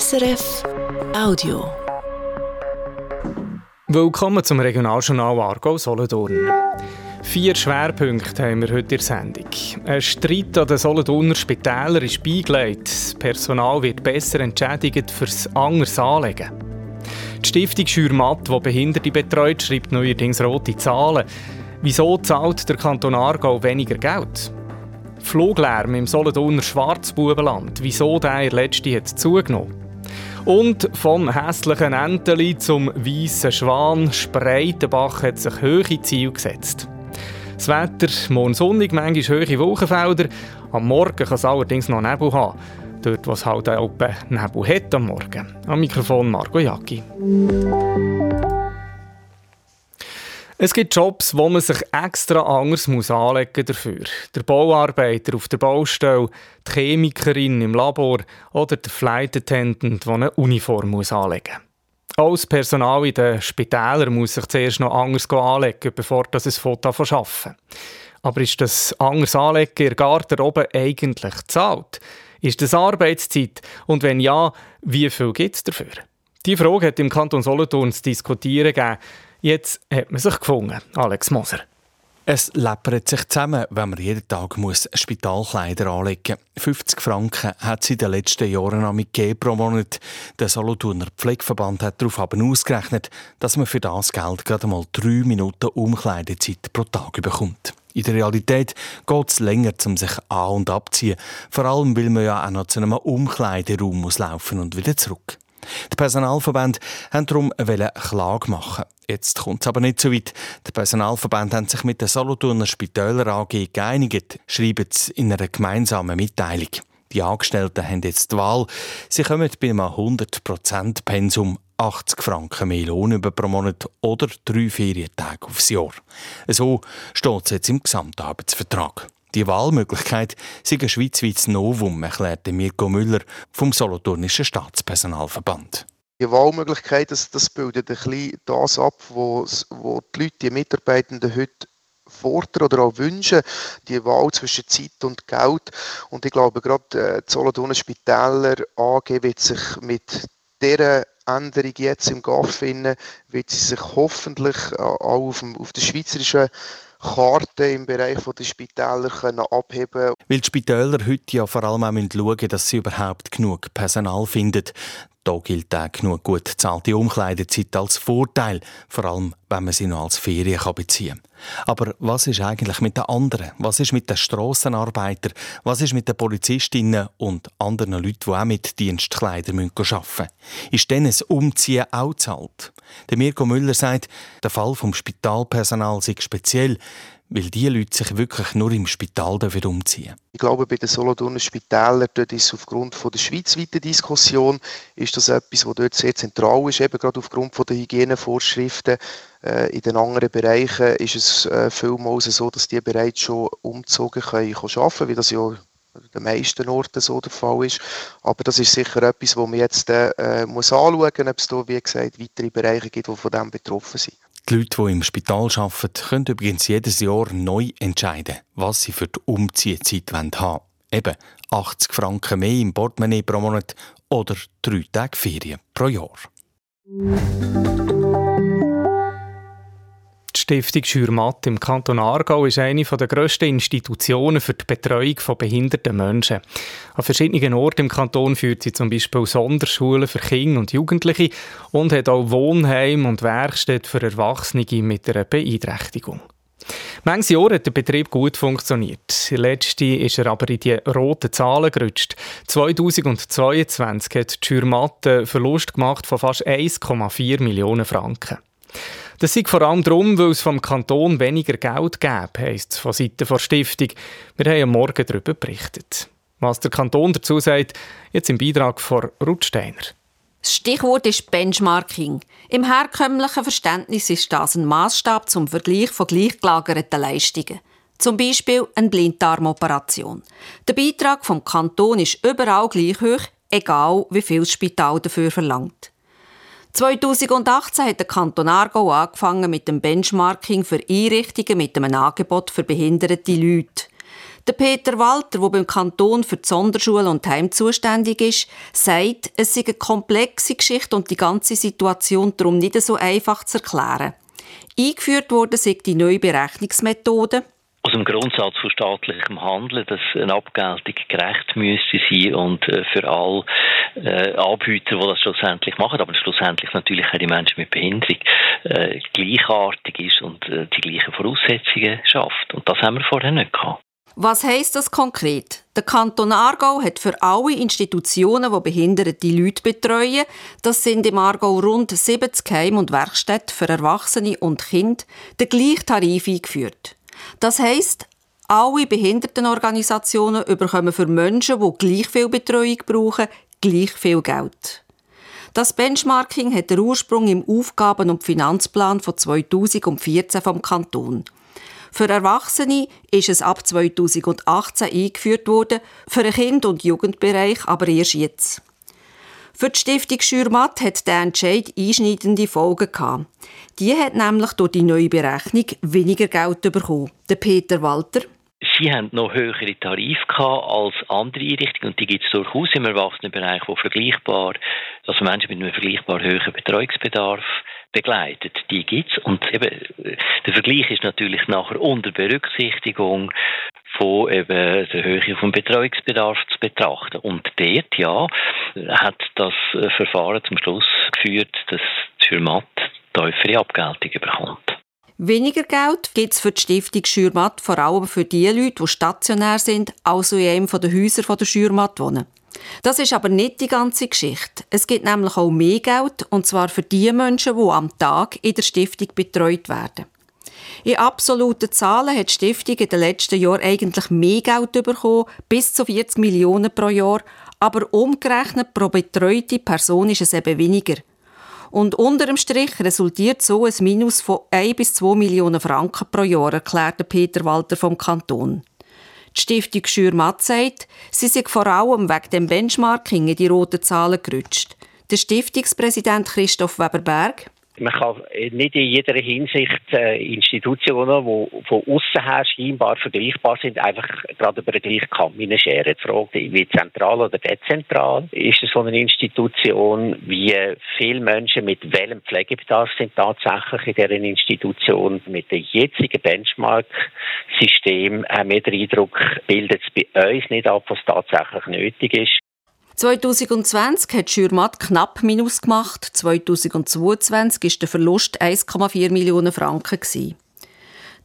SRF Audio. Willkommen zum Regionaljournal Argo Solothurn. Vier Schwerpunkte haben wir heute in der Sendung. Ein Streit an den Solothurner Spitälern ist beigelegt. Das Personal wird besser entschädigt fürs anderes Anlegen. Die Stiftung Schürmatt, die Behinderte betreut, schreibt neuerdings rote Zahlen. Wieso zahlt der Kanton Aargau weniger Geld? Fluglärm im Solothurner Schwarzbubenland. Wieso der letzte hat zugenommen? Und vom hässlichen Enteli zum weißen Schwan Spreitenbach hat sich hohe Ziele gesetzt. Das Wetter, morgen sonnig, manchmal hohe Wolkenfelder. Am Morgen kann es allerdings noch Nebel haben. Dort, wo es halt auch Nebel hat am Morgen. Am Mikrofon Marco Jacki. Es gibt Jobs, wo man sich extra anders muss anlegen dafür. Der Bauarbeiter auf der Baustelle, die Chemikerin im Labor oder der Flight Attendant, der eine Uniform muss anlegen muss. Auch das Personal in den Spitälern muss sich zuerst noch anders anlegen, bevor das ein Foto arbeiten Aber ist das anders anlegen in der Garderobe eigentlich zahlt? Ist das Arbeitszeit? Und wenn ja, wie viel gibt es dafür? Die Frage hat im Kanton Solothurn zu diskutieren gegeben. Jetzt hat man sich gefunden, Alex Moser. Es läppert sich zusammen, wenn man jeden Tag muss Spitalkleider anlegen muss. 50 Franken hat es in den letzten Jahren damit pro Monat. Der Solothurner Pflegeverband hat darauf aber ausgerechnet, dass man für das Geld gerade mal drei Minuten Umkleidezeit pro Tag bekommt. In der Realität geht es länger, um sich an- und abziehen. Vor allem, weil man ja auch noch zu einem Umkleideraum muss laufen und wieder zurück. Die Personalverbände haben darum eine Klage machen. Jetzt kommt es aber nicht so weit. Die Personalverbände haben sich mit der Solothurner Spitäler AG geeinigt, schreiben sie in einer gemeinsamen Mitteilung. Die Angestellten haben jetzt die Wahl. Sie kommen bei einem 100% Pensum 80 Franken mehr Lohn über pro Monat oder drei Ferientage aufs Jahr. So steht es jetzt im Gesamtarbeitsvertrag. Die Wahlmöglichkeit sei ein schweizweites Novum, erklärte Mirko Müller vom Solothurnischen Staatspersonalverband. Die Wahlmöglichkeit, das, das bildet ein bisschen das ab, was die Leute, die Mitarbeitenden heute fordern oder auch wünschen, die Wahl zwischen Zeit und Geld. Und ich glaube, gerade äh, die Solothurner Spitäler AG wird sich mit dieser Änderung jetzt im GAF finden, wird sie sich hoffentlich äh, auch auf, dem, auf der schweizerischen Karte im Bereich der Spitäler können abheben Weil die Spitäler heute ja vor allem auch schauen müssen, dass sie überhaupt genug Personal finden. Da gilt auch genug gut bezahlte Umkleidezeit als Vorteil, vor allem wenn man sie noch als Ferien beziehen kann. Aber was ist eigentlich mit den anderen? Was ist mit den Strassenarbeitern? Was ist mit den Polizistinnen und anderen Leuten, die auch mit Dienstkleidern arbeiten müssen? Ist denn ein Umziehen auch zahlt? Der Mirko Müller sagt, der Fall vom Spitalpersonal sei speziell, weil die Leute sich wirklich nur im Spital umziehen Ich glaube, bei den Solothurner Spitälern dort ist aufgrund von der schweizweiten Diskussion ist das etwas, was dort sehr zentral ist, eben gerade aufgrund von der Hygienevorschriften. Äh, in den anderen Bereichen ist es äh, vielmals so, dass die bereits schon umgezogen können, können arbeiten, wie das ja den meisten Orten so der Fall ist. Aber das ist sicher etwas, wo man jetzt äh, muss anschauen muss, ob es da, wie gesagt, weitere Bereiche gibt, die von dem betroffen sind. Die Leute, die im Spital arbeiten, können übrigens jedes Jahr neu entscheiden, was sie für die Umziehzeit haben wollen. Eben 80 Franken mehr im Portemonnaie pro Monat oder drei Tage Ferien pro Jahr. Die Stiftung Schürmatt im Kanton Aargau ist eine der grössten Institutionen für die Betreuung von behinderten Menschen. An verschiedenen Orten im Kanton führt sie zum Beispiel Sonderschulen für Kinder und Jugendliche und hat auch Wohnheim und Werkstätten für Erwachsene mit einer Beeinträchtigung. Manches Jahr hat der Betrieb gut funktioniert. Letzte ist er aber in die roten Zahlen gerutscht. 2022 hat die Schürmatt einen Verlust gemacht von fast 1,4 Millionen Franken. Das liegt vor allem darum, weil es vom Kanton weniger Geld gäbe, heisst es von Seiten der Stiftung. Wir haben am Morgen darüber berichtet. Was der Kanton dazu sagt, jetzt im Beitrag von Ruth Steiner. Das Stichwort ist Benchmarking. Im herkömmlichen Verständnis ist das ein Maßstab zum Vergleich von gleichgelagerten Leistungen. Zum Beispiel eine Blinddarmoperation. Der Beitrag vom Kanton ist überall gleich hoch, egal wie viel das Spital dafür verlangt. 2018 hat der Kanton Aargau angefangen mit dem Benchmarking für Einrichtungen mit einem Angebot für behinderte Leute. Der Peter Walter, der beim Kanton für die Sonderschule und Heim zuständig ist, sagt, es sei eine komplexe Geschichte und die ganze Situation darum nicht so einfach zu erklären. Eingeführt wurde sind die neue Berechnungsmethode, aus dem Grundsatz von staatlichem Handeln, dass eine Abgeltung gerecht müsste sein und äh, für alle äh, Anbieter, die das schlussendlich machen, aber schlussendlich natürlich auch die Menschen mit Behinderung äh, gleichartig ist und die gleichen Voraussetzungen schafft. Und das haben wir vorher nicht gehabt. Was heisst das konkret? Der Kanton Aargau hat für alle Institutionen, die behinderte Leute betreuen, das sind im Aargau rund 70 Heim- und Werkstätten für Erwachsene und Kinder, den gleichen Tarif eingeführt. Das heisst, alle Behindertenorganisationen bekommen für Menschen, die gleich viel Betreuung brauchen, gleich viel Geld. Das Benchmarking hat den Ursprung im Aufgaben- und Finanzplan von 2014 vom Kanton. Für Erwachsene ist es ab 2018 eingeführt worden, für den Kind- und Jugendbereich aber erst jetzt. Für die Stiftung Schürmatt hat der Entscheid einschneidende Folgen gehabt. Die hat nämlich durch die neue Berechnung weniger Geld bekommen. Der Peter Walter. Sie haben noch höhere Tarife als andere Einrichtungen und die gibt es durchaus im Erwachsenenbereich, wo vergleichbar, also Menschen mit einem vergleichbar höheren Betreuungsbedarf begleitet. Die gibt es und eben, der Vergleich ist natürlich nachher unter Berücksichtigung von eben der Höhe vom Betreuungsbedarf zu betrachten. Und dort, ja, hat das Verfahren zum Schluss geführt, dass die Schürmatt tiefere Abgeltung bekommt. Weniger Geld gibt es für die Stiftung Schürmatt vor allem für die Leute, die stationär sind, also in einem der Häuser der Schürmatt wohnen. Das ist aber nicht die ganze Geschichte. Es gibt nämlich auch mehr Geld, und zwar für die Menschen, die am Tag in der Stiftung betreut werden. In absoluten Zahlen hat die Stiftung in den letzten Jahren eigentlich mehr Geld bekommen, bis zu 40 Millionen pro Jahr, aber umgerechnet pro betreute Person ist es eben weniger. Und unter dem Strich resultiert so ein Minus von 1 bis 2 Millionen Franken pro Jahr, erklärte Peter Walter vom Kanton. Die Stiftung Schürmatt sagt, sie sei vor allem wegen dem Benchmarking in die roten Zahlen gerutscht. Der Stiftungspräsident Christoph Weberberg man kann nicht in jeder Hinsicht äh, Institutionen, die von außen her scheinbar vergleichbar sind, einfach gerade über den gleichen Kamm scheren. Die Frage, wie zentral oder dezentral ist so eine Institution, wie viele Menschen mit welchem Pflegebedarf sind tatsächlich in dieser Institution. Mit dem jetzigen Benchmark-System haben wir den Eindruck, bildet es bei uns nicht ab, was tatsächlich nötig ist. 2020 hat Schürmatt knapp Minus gemacht, 2022 ist der Verlust 1,4 Millionen Franken.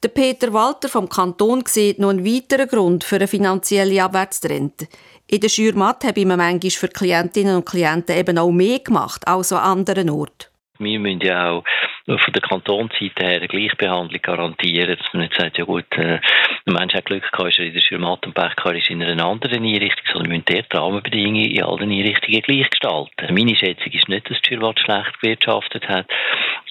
Der Peter Walter vom Kanton sieht noch einen weiteren Grund für eine finanzielle Abwärtstrend. In der Schürmatt habe ich manchmal für Klientinnen und Klienten eben auch mehr gemacht als an anderen Orten. Wir müssen ja auch von der Kantonsseite her eine Gleichbehandlung garantieren, dass man nicht sagt, ja gut, äh, ein Mensch hat Glück gehabt, ist er in der Schirmat und Pech ist in einer anderen Einrichtung, sondern wir müssen die Rahmenbedingungen in allen Einrichtungen gleich gestalten. Meine Schätzung ist nicht, dass die Schirmat schlecht gewirtschaftet hat,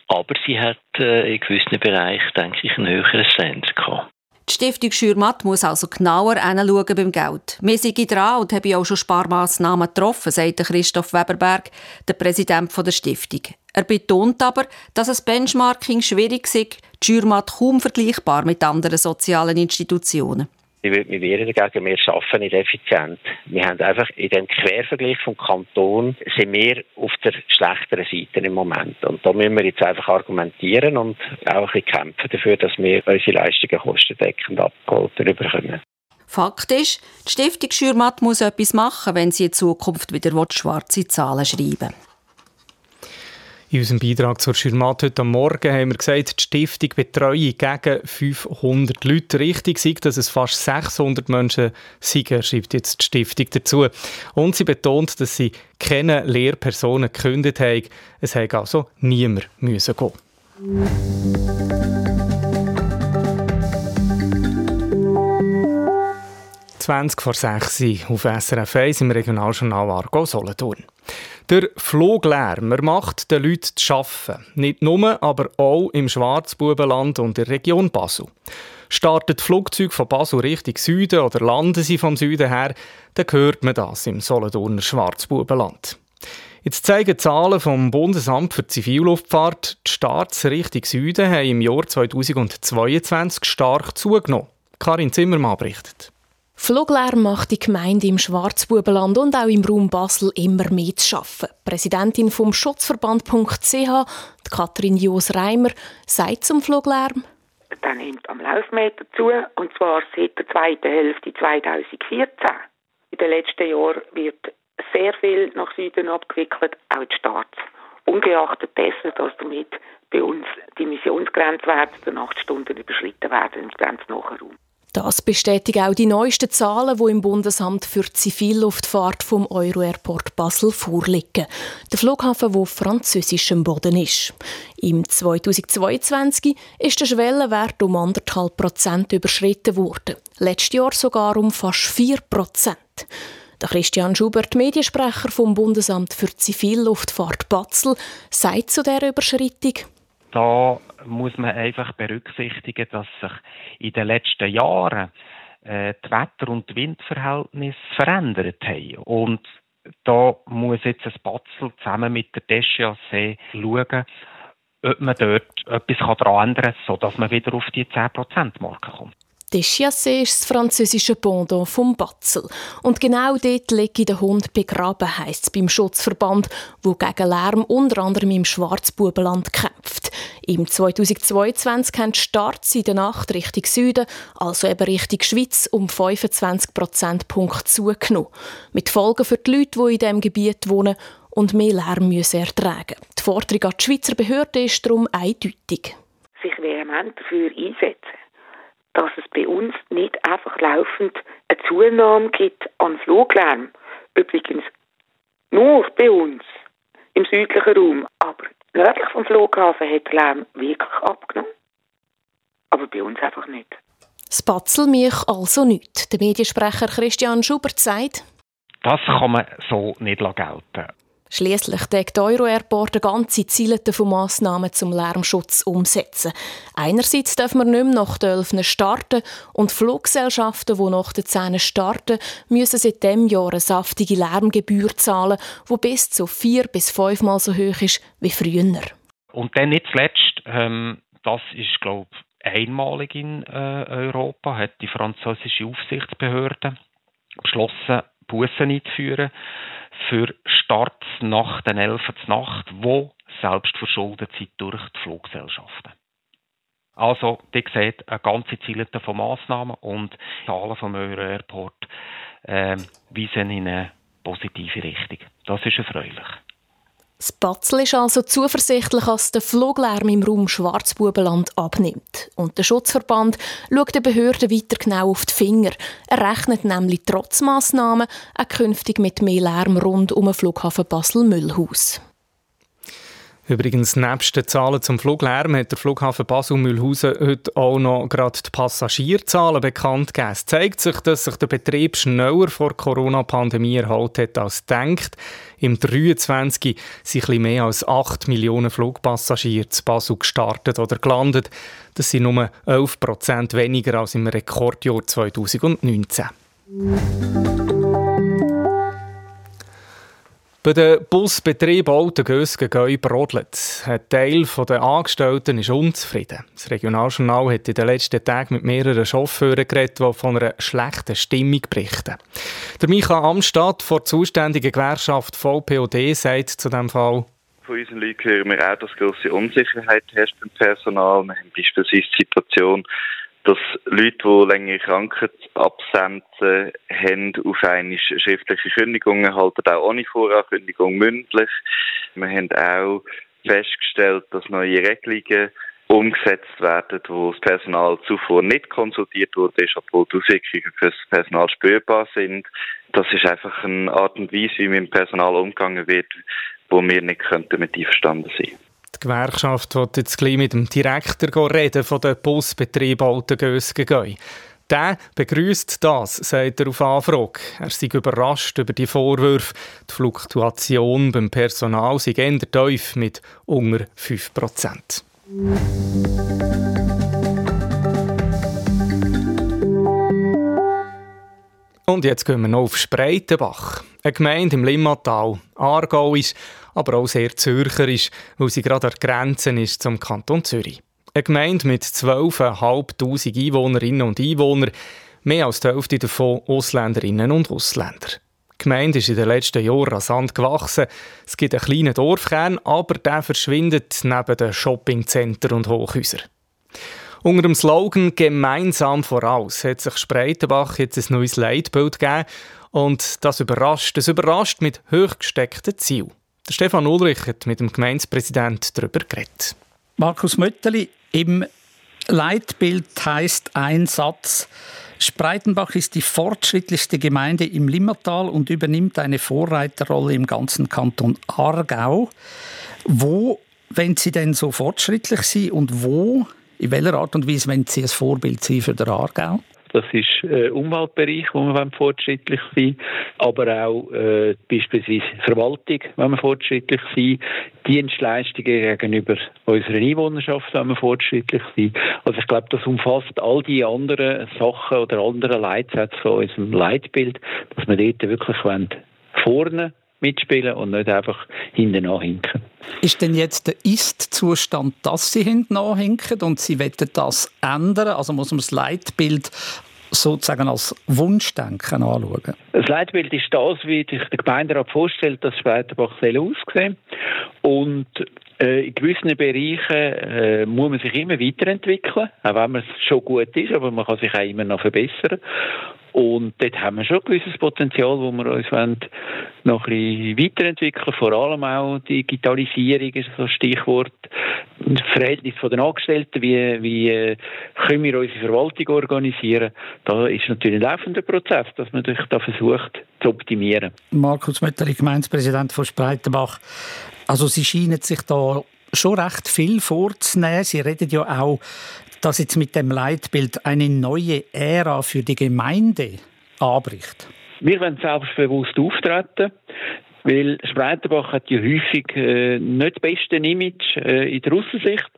aber sie hat äh, in gewissen Bereichen, denke ich, einen höheren Standard gehabt. Die Stiftung Schürmatt muss also genauer hinschauen beim Geld. Wir sind dran und haben auch schon Sparmaßnahmen getroffen, sagt Christoph Weberberg, der Präsident der Stiftung. Er betont aber, dass das Benchmarking schwierig ist, die Schürmatt kaum vergleichbar mit anderen sozialen Institutionen. Ich würde mich wehren dagegen, wir arbeiten nicht effizient. Wir haben einfach in dem Quervergleich vom Kanton sind wir auf der schlechteren Seite im Moment. Und da müssen wir jetzt einfach argumentieren und auch ein kämpfen dafür, dass wir unsere Leistungen kostendeckend abgeholt bekommen. Fakt ist, die Stiftung Schürmatt muss etwas machen, wenn sie in Zukunft wieder schwarze Zahlen schreiben will. In unserem Beitrag zur Schirmat heute Morgen haben wir gesagt, die Stiftung betreue gegen 500 Leute. Richtig sei, dass es fast 600 Menschen sind, schreibt jetzt die Stiftung dazu. Und sie betont, dass sie keine Lehrpersonen gekündigt haben. Es hätte also niemand müssen gehen 20 vor 6 auf SRF 1 im Regionaljournal Argo Solothurn. Der Fluglärm macht den Leuten zu arbeiten. Nicht nur, aber auch im Schwarzbubenland und der Region Basel. Startet Flugzeug von Basel Richtung Süden oder landen sie vom Süden her, dann hört man das im Solothurner Schwarzbubenland. Jetzt zeigen Zahlen vom Bundesamt für Zivilluftfahrt, die Starts Richtung Süden haben im Jahr 2022 stark zugenommen. Karin Zimmermann berichtet. Fluglärm macht die Gemeinde im Schwarzbubenland und auch im Raum Basel immer mehr zu arbeiten. Präsidentin vom Schutzverband.ch, Katrin Jos-Reimer, sagt zum Fluglärm. Der nimmt am Laufmeter zu, und zwar seit der zweiten Hälfte 2014. In den letzten Jahren wird sehr viel nach Süden abgewickelt, auch die Starts. Ungeachtet dessen, dass damit bei uns die Missionsgrenzwerte der Nachtstunden überschritten werden im grenznahen Raum. Das bestätigen auch die neuesten Zahlen, die im Bundesamt für Zivilluftfahrt vom Euro-Airport Basel vorliegen. Der Flughafen, der auf französischem Boden ist. Im 2022 ist der Schwellenwert um 1,5 Prozent überschritten worden. Letztes Jahr sogar um fast 4 Prozent. Der Christian Schubert, Mediensprecher vom Bundesamt für Zivilluftfahrt Basel, sagt zu dieser Überschreitung, da muss man einfach berücksichtigen, dass sich in den letzten Jahren äh, die Wetter- und Windverhältnisse verändert haben. Und da muss jetzt ein Batzel zusammen mit der DSHC schauen, ob man dort etwas daran ändern kann, sodass man wieder auf die 10%-Marke kommt. Deschiassé ist das französische Pendant vom Batzel. Und genau dort liegt der Hund begraben, heisst es beim Schutzverband, wo gegen Lärm unter anderem im Schwarzbubenland kämpft. Im 2022 haben die Starts in der Nacht Richtung Süden, also eben Richtung Schweiz, um 25 Prozentpunkte zugenommen. Mit Folgen für die Leute, die in diesem Gebiet wohnen und mehr Lärm müssen ertragen Die Forderung an die Schweizer Behörden ist darum eindeutig. Sich vehement dafür einsetzen dass es bei uns nicht einfach laufend eine Zunahme gibt an Fluglärm. Übrigens nur bei uns im südlichen Raum. Aber nördlich vom Flughafen hat der Lärm wirklich abgenommen. Aber bei uns einfach nicht. Das Batzel mich also nicht. Der Mediensprecher Christian Schubert sagt, das kann man so nicht gelten. Schließlich deckt Euro-Airport eine ganze Zielete von Massnahmen zum Lärmschutz umsetzen. Einerseits dürfen wir nicht mehr nach den 11 starten und Fluggesellschaften, die nach den 10 starten, müssen seit diesem Jahr eine saftige Lärmgebühr zahlen, die bis zu vier bis fünfmal so hoch ist wie früher. Und dann nicht zuletzt, ähm, das ist glaube ich einmalig in äh, Europa, hat die französische Aufsichtsbehörde beschlossen, Bussen einzuführen für Starts nach den 11. Nacht, wo selbst verschuldet sind durch die Fluggesellschaften. Also, die sieht eine ganze Zielete von Massnahmen und die Zahlen vom Euro Airport äh, weisen in eine positive Richtung. Das ist erfreulich. Das Batzel ist also zuversichtlich, dass der Fluglärm im Raum Schwarzbubenland abnimmt. Und der Schutzverband schaut den Behörden weiter genau auf die Finger. Er rechnet nämlich trotz Massnahmen auch künftig mit mehr Lärm rund um den Flughafen Basel-Müllhaus. Übrigens, nebst den Zahlen zum Fluglärm hat der Flughafen Basel-Mühlhausen heute auch noch gerade die Passagierzahlen bekannt gegeben. Es zeigt sich, dass sich der Betrieb schneller vor der Corona-Pandemie erholt hat als gedacht. Im 23 sind ein mehr als 8 Millionen Flugpassagiere zu Basel gestartet oder gelandet. Das sind nur 11 Prozent weniger als im Rekordjahr 2019. Bei den Busbetrieben Altengösgen Gäu brodelt. Ein Teil der Angestellten ist unzufrieden. Das Regionaljournal hat in den letzten Tagen mit mehreren Chauffeuren geredet, die von einer schlechten Stimmung berichten. Der Michael Amstadt von der zuständigen Gewerkschaft VPOD sagt zu diesem Fall, von unseren Leuten hören wir auch, dass grosse Unsicherheit herrscht beim Personal. Wir haben beispielsweise die Situation, dass Leute, die längere Krankheitsabsenzen haben, auf eine schriftliche Kündigung erhalten, auch ohne Vorankündigung mündlich. Wir haben auch festgestellt, dass neue Regelungen umgesetzt werden, wo das Personal zuvor nicht konsultiert wurde, obwohl die Auswirkungen für das Personal spürbar sind. Das ist einfach eine Art und Weise, wie mit dem Personal umgegangen wird, wo wir nicht damit einverstanden sein könnten. Die Gewerkschaft wird jetzt gleich mit dem Direktor reden von den Busbetrieb Altengösgen. Der begrüßt das, sagt er auf Anfrage. Er sei überrascht über die Vorwürfe. Die Fluktuation beim Personal sei eher tief mit unter 5 Prozent. Und jetzt gehen wir noch auf Spreitenbach, eine Gemeinde im Limmatal. Aargau ist aber auch sehr zürcherisch, weil sie gerade an der Grenze ist zum Kanton Zürich. Eine Gemeinde mit 12.500 Einwohnerinnen und Einwohnern Mehr als die Hälfte davon Ausländerinnen und Ausländer. Die Gemeinde ist in den letzten Jahren rasant gewachsen. Es gibt einen kleinen Dorfkern, aber der verschwindet neben den Shoppingcenter und Hochhäusern. Unter dem Slogan «Gemeinsam voraus» hat sich Spreitenbach jetzt ein neues Leitbild gegeben. Und das überrascht. Das überrascht mit hochgesteckten Zielen. Der Stefan Ulrich hat mit dem Gemeindepräsidenten darüber geredet. Markus Mötteli, im Leitbild heißt ein Satz, Spreitenbach ist die fortschrittlichste Gemeinde im Limmertal und übernimmt eine Vorreiterrolle im ganzen Kanton Aargau. Wo, wenn Sie denn so fortschrittlich sind und wo, in welcher Art und Weise, wenn Sie ein Vorbild sind für den Aargau? Das ist äh, Umweltbereich, wo wir fortschrittlich sein aber auch äh, beispielsweise Verwaltung, wenn wir fortschrittlich sein Dienstleistungen gegenüber unserer Einwohnerschaft, wenn wir fortschrittlich sein Also ich glaube, das umfasst all die anderen Sachen oder anderen Leitsätze von unserem Leitbild, dass wir dort wirklich vorne mitspielen und nicht einfach hinten nachhinken. Ist denn jetzt der Ist-Zustand, dass Sie hinten nachhinken und Sie wollen das ändern? Also muss man das Leitbild sozusagen als Wunschdenken anschauen? Das Leitbild ist das, wie sich der Gemeinderat vorstellt, dass Späterbach aussehen Und äh, in gewissen Bereichen äh, muss man sich immer weiterentwickeln, auch wenn man schon gut ist, aber man kann sich auch immer noch verbessern. Und dort haben wir schon ein gewisses Potenzial, wo wir uns wollen, noch ein bisschen weiterentwickeln Vor allem auch Digitalisierung ist so ein Stichwort. Das Verhältnis von den Angestellten, wie, wie äh, können wir unsere Verwaltung organisieren. Da ist natürlich ein laufender Prozess, dass man da versucht zu optimieren. Markus Mötteri, Gemeindepräsident von Spreitenbach. Also Sie scheinen sich da schon recht viel vorzunehmen. Sie reden ja auch dass jetzt mit dem Leitbild eine neue Ära für die Gemeinde anbricht? Wir wollen selbstbewusst auftreten. Weil Spreitenbach hat ja häufig äh, nicht das beste Image äh, in der Aussicht.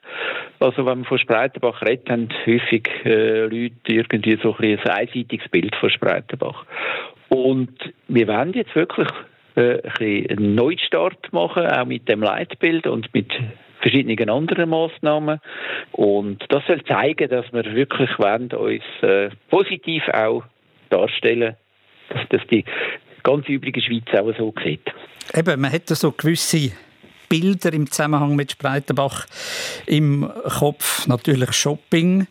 Also wenn man von Spreitenbach redet, haben häufig äh, Leute irgendwie so ein, ein einseitiges Bild von Spreitenbach. Und wir wollen jetzt wirklich äh, ein einen Neustart machen, auch mit dem Leitbild und mit verschiedenen anderen Massnahmen. Und das soll zeigen, dass wir wirklich wollen, uns äh, positiv auch darstellen, dass das die ganze übrige Schweiz auch so sieht. Eben, man hat so gewisse Bilder im Zusammenhang mit Spreitenbach im Kopf. Natürlich Shopping,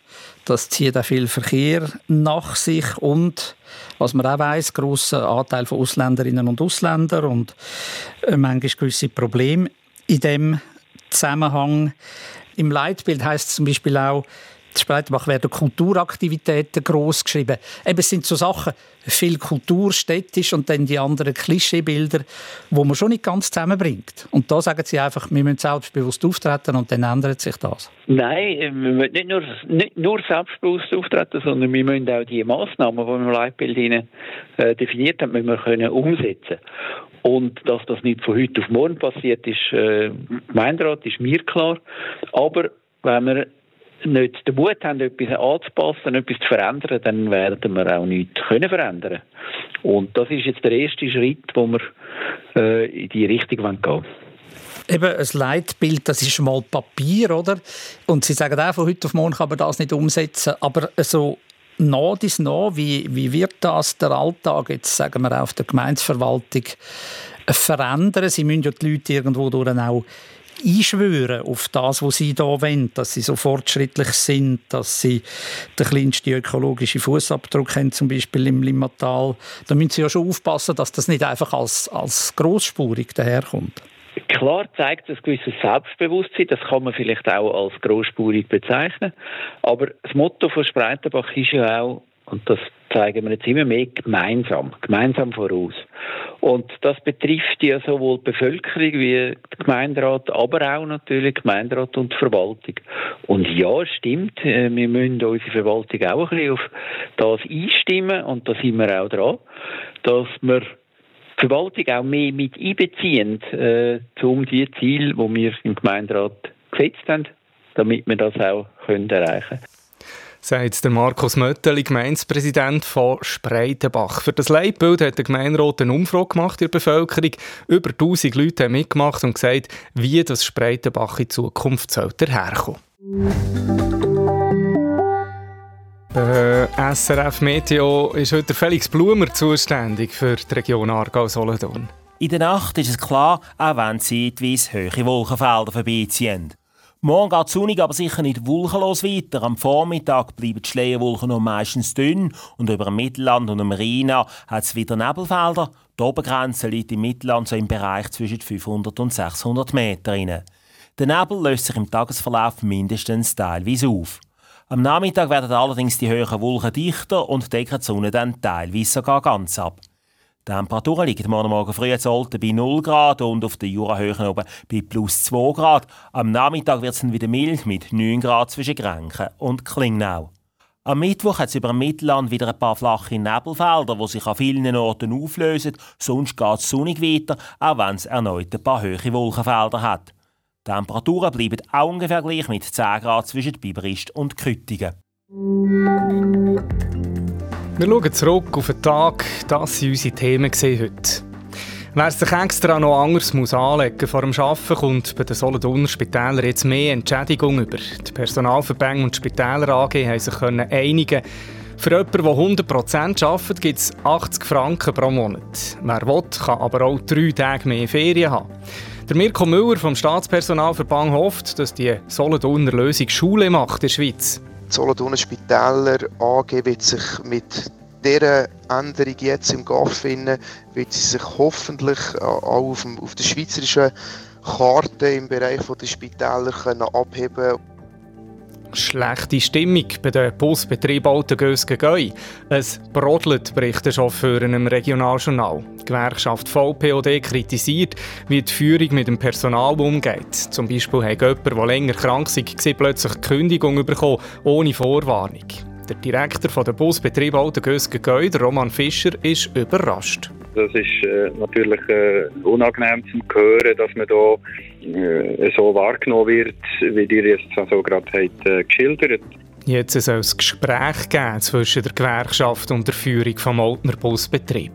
das zieht auch viel Verkehr nach sich und was man auch weiss, grosser Anteil von Ausländerinnen und Ausländern und äh, manchmal gewisse Probleme in dem Zusammenhang. Im Leitbild heißt es zum Beispiel auch, Spreitenbach werden Kulturaktivitäten groß geschrieben. Eben, es sind so Sachen, viel Kultur städtisch und dann die anderen Klischeebilder, wo man schon nicht ganz zusammenbringt. Und da sagen sie einfach, wir müssen selbstbewusst auftreten und dann ändert sich das. Nein, wir müssen nicht nur, nicht nur selbstbewusst auftreten, sondern wir müssen auch die Massnahmen, die wir im Leitbild äh, definiert haben, müssen wir können umsetzen. Und dass das nicht von heute auf morgen passiert, ist äh, Gemeinderat, ist mir klar. Aber wenn wir nicht den Mut haben, etwas anzupassen, etwas zu verändern, dann werden wir auch nichts können verändern. Und das ist jetzt der erste Schritt, wo wir äh, in die Richtung gehen wollen. Eben, ein Leitbild, das ist mal Papier, oder? Und Sie sagen auch, von heute auf morgen kann man das nicht umsetzen. Aber so nah dies nah, wie, wie wird das der Alltag jetzt, sagen wir, auf der Gemeinsverwaltung verändern? Sie müssen ja die Leute irgendwo durch auch einschwören auf das, was sie da wollen, dass sie so fortschrittlich sind, dass sie den kleinsten ökologischen Fußabdruck haben, zum Beispiel im Limmatal. Da müssen sie ja schon aufpassen, dass das nicht einfach als, als grossspurig daherkommt. Klar zeigt es ein gewisses Selbstbewusstsein, das kann man vielleicht auch als grossspurig bezeichnen. Aber das Motto von Spreitenbach ist ja auch, und das zeigen wir jetzt immer mehr, gemeinsam, gemeinsam voraus. Und das betrifft ja sowohl die Bevölkerung wie der Gemeinderat, aber auch natürlich Gemeinderat und die Verwaltung. Und ja, stimmt, äh, wir müssen unsere Verwaltung auch ein bisschen auf das einstimmen und da sind wir auch dran, dass wir Verwaltung auch mehr mit einbeziehen, äh, um die Ziele, die wir im Gemeinderat gesetzt haben, damit wir das auch können erreichen können. Sagt der Markus Mötteli, Gemeindepräsident von Spreitenbach. Für das Leitbild hat der Gemeinderat eine Umfrage gemacht in der Bevölkerung. Über 1000 Leute haben mitgemacht und gesagt, wie das Spreitenbach in Zukunft daherkommen soll. Äh, SRF Meteo ist heute Felix Blumer zuständig für die Region Aargau-Solothurn. In der Nacht ist es klar, auch wenn zeitweise hohe Wolkenfelder vorbeiziehen. Morgen geht es sonnig, aber sicher nicht wolkenlos weiter. Am Vormittag bleiben die Schleierwolken noch meistens dünn und über dem Mittelland und dem Rhein hat es wieder Nebelfelder. Die Obergrenze liegt im Mittelland so im Bereich zwischen 500 und 600 Metern. Der Nebel löst sich im Tagesverlauf mindestens teilweise auf. Am Nachmittag werden allerdings die höheren Wolken dichter und decken die Sonne dann teilweise sogar ganz ab. Die Temperaturen liegen morgen Morgen früh in Olten bei 0 Grad und auf den Jurahöhen oben bei plus 2 Grad. Am Nachmittag wird es wieder mild mit 9 Grad zwischen Grenchen und Klingnau. Am Mittwoch hat es über dem Mittelland wieder ein paar flache Nebelfelder, die sich an vielen Orten auflösen. Sonst geht es sonnig weiter, auch wenn es erneut ein paar hohe Wolkenfelder hat. Die Temperaturen bleiben auch ungefähr gleich mit 10 Grad zwischen Biberist und Küttingen. Wir schauen zurück auf den Tag. Das waren unsere Themen heute. Wer sich extra noch anders muss anlegen vor dem Arbeiten, kommt bei den Solothurner Spitälern jetzt mehr Entschädigung über. Die Personalverbände und die Spitäler AG haben sich einigen Für jemanden, der 100% arbeitet, gibt es 80 Franken pro Monat. Wer will, kann aber auch drei Tage mehr Ferien haben. Der Mirko Müller vom Staatspersonalverband hofft, dass die Solothurner Lösung Schule macht in der Schweiz. Solothurner Spitäler AG wird sich mit dieser Änderung jetzt im GAF finden, wird sie sich hoffentlich auch auf, dem, auf der schweizerischen Karte im Bereich der Spitäler können abheben Schlechte Stimmung bei den Busbetrieben Autogösgen Gäu. Es brodelt, berichten Chauffeuren im Regionaljournal. Die Gewerkschaft VPOD kritisiert, wie die Führung mit dem Personal umgeht. Zum Beispiel hat jemand, der länger krank war, plötzlich die Kündigung bekommen, ohne Vorwarnung. Der Direktor der Busbetrieb Autogösgen Gäu, Roman Fischer, ist überrascht. Das ist äh, natürlich äh, unangenehm zu hören, dass man da äh, so wahrgenommen wird, wie ihr jetzt so gerade habt, äh, geschildert. Jetzt soll es Gespräch geben zwischen der Gewerkschaft und der Führung vom Altner Busbetrieb.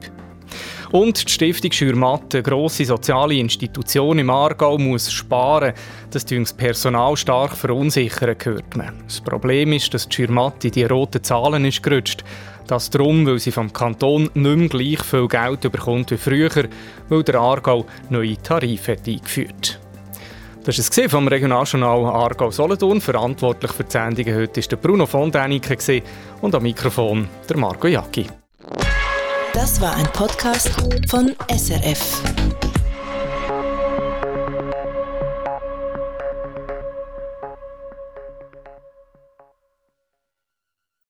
Und die Stiftung Schürmatt, eine grosse soziale Institution im Aargau, muss sparen. Das das Personal stark verunsichern, gehört man. Das Problem ist, dass die Schürmatt in die roten Zahlen ist gerutscht. Das darum, weil sie vom Kanton nicht mehr gleich viel Geld bekommt wie früher, weil der Aargau neue Tarife eingeführt das war es vom Regionaljournal Aargau-Solothurn. Verantwortlich für die Sendungen heute war Bruno von Däniken und am Mikrofon der Marco Jacki. Das war ein Podcast von SRF.